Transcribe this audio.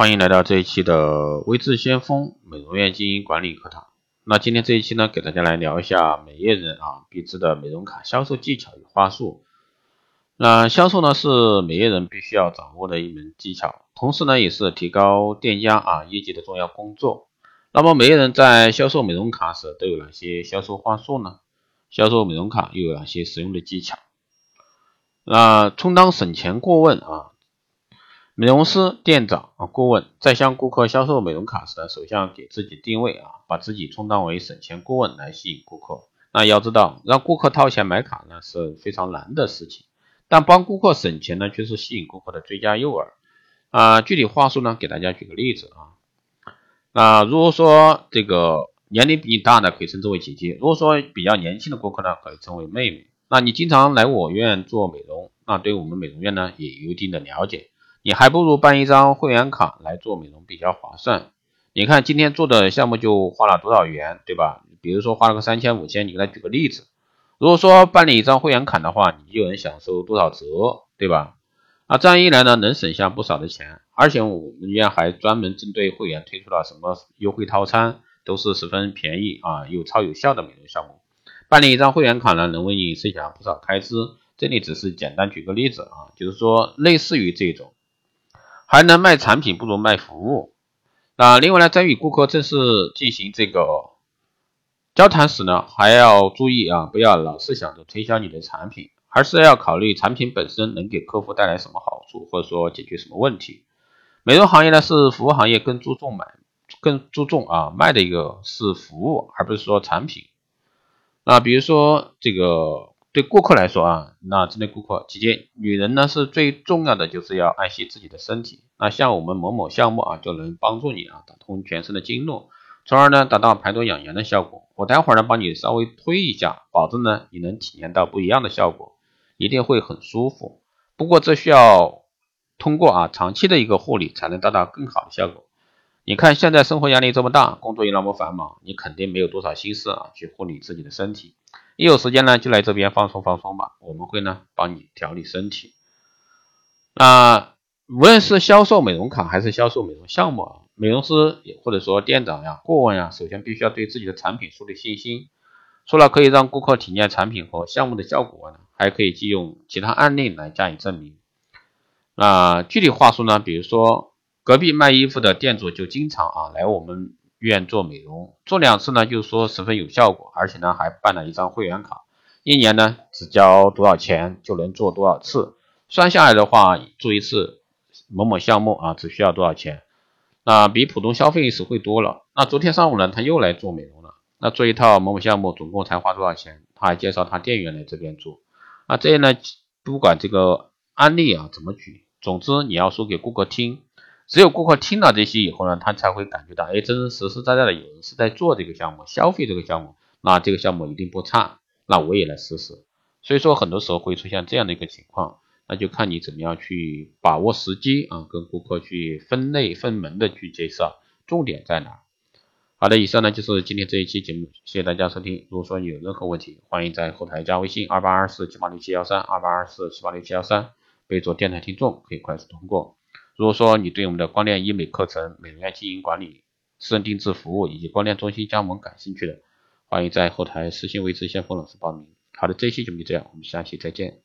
欢迎来到这一期的微智先锋美容院经营管理课堂。那今天这一期呢，给大家来聊一下美业人啊必知的美容卡销售技巧与话术。那销售呢是美业人必须要掌握的一门技巧，同时呢也是提高店家啊业绩的重要工作。那么美业人在销售美容卡时都有哪些销售话术呢？销售美容卡又有哪些实用的技巧？那充当省钱顾问啊，美容师、店长啊、顾问在向顾客销售美容卡时呢，首先要给自己定位啊，把自己充当为省钱顾问来吸引顾客。那要知道，让顾客掏钱买卡呢是非常难的事情，但帮顾客省钱呢却是吸引顾客的最佳诱饵啊。具体话术呢，给大家举个例子啊。那如果说这个年龄比你大的可以称之为姐姐，如果说比较年轻的顾客呢，可以称为妹妹。那你经常来我院做美容，那对我们美容院呢也有一定的了解，你还不如办一张会员卡来做美容比较划算。你看今天做的项目就花了多少元，对吧？比如说花了个三千五千，你给他举个例子。如果说办理一张会员卡的话，你就能享受多少折，对吧？那这样一来呢，能省下不少的钱，而且我们院还专门针对会员推出了什么优惠套餐，都是十分便宜啊，又超有效的美容项目。办理一张会员卡呢，能为你省下不少开支。这里只是简单举个例子啊，就是说类似于这种，还能卖产品不如卖服务。那另外呢，在与顾客正式进行这个交谈时呢，还要注意啊，不要老是想着推销你的产品，而是要考虑产品本身能给客户带来什么好处，或者说解决什么问题。美容行业呢是服务行业，更注重买，更注重啊卖的一个是服务，而不是说产品。那比如说这个对顾客来说啊，那针对顾客，姐姐，女人呢是最重要的就是要爱惜自己的身体。那像我们某某项目啊，就能帮助你啊打通全身的经络，从而呢达到排毒养颜的效果。我待会儿呢帮你稍微推一下，保证呢你能体验到不一样的效果，一定会很舒服。不过这需要通过啊长期的一个护理才能达到更好的效果。你看现在生活压力这么大，工作又那么繁忙，你肯定没有多少心思啊去护理自己的身体。一有时间呢，就来这边放松放松吧，我们会呢帮你调理身体。那无论是销售美容卡还是销售美容项目啊，美容师或者说店长呀、顾问呀，首先必须要对自己的产品树立信心。除了可以让顾客体验产品和项目的效果呢，还可以借用其他案例来加以证明。那具体话术呢，比如说。隔壁卖衣服的店主就经常啊来我们院做美容，做两次呢就是说十分有效果，而且呢还办了一张会员卡，一年呢只交多少钱就能做多少次，算下来的话做一次某某项目啊只需要多少钱，那比普通消费实惠多了。那昨天上午呢他又来做美容了，那做一套某某项目总共才花多少钱？他还介绍他店员来这边做，那这呢不管这个案例啊怎么举，总之你要说给顾客听。只有顾客听了这些以后呢，他才会感觉到，哎，真真实实在在的有人是在做这个项目，消费这个项目，那这个项目一定不差，那我也来试试。所以说，很多时候会出现这样的一个情况，那就看你怎么样去把握时机啊，跟顾客去分类分门的去介绍，重点在哪？好的，以上呢就是今天这一期节目，谢谢大家收听。如果说你有任何问题，欢迎在后台加微信二八二四七八六七幺三二八二四七八六七幺三，备注电台听众，可以快速通过。如果说你对我们的光电医美课程、美容院经营管理、私人定制服务以及光电中心加盟感兴趣的，欢迎在后台私信为知先锋老师报名。好的，这期节目就这样，我们下期再见。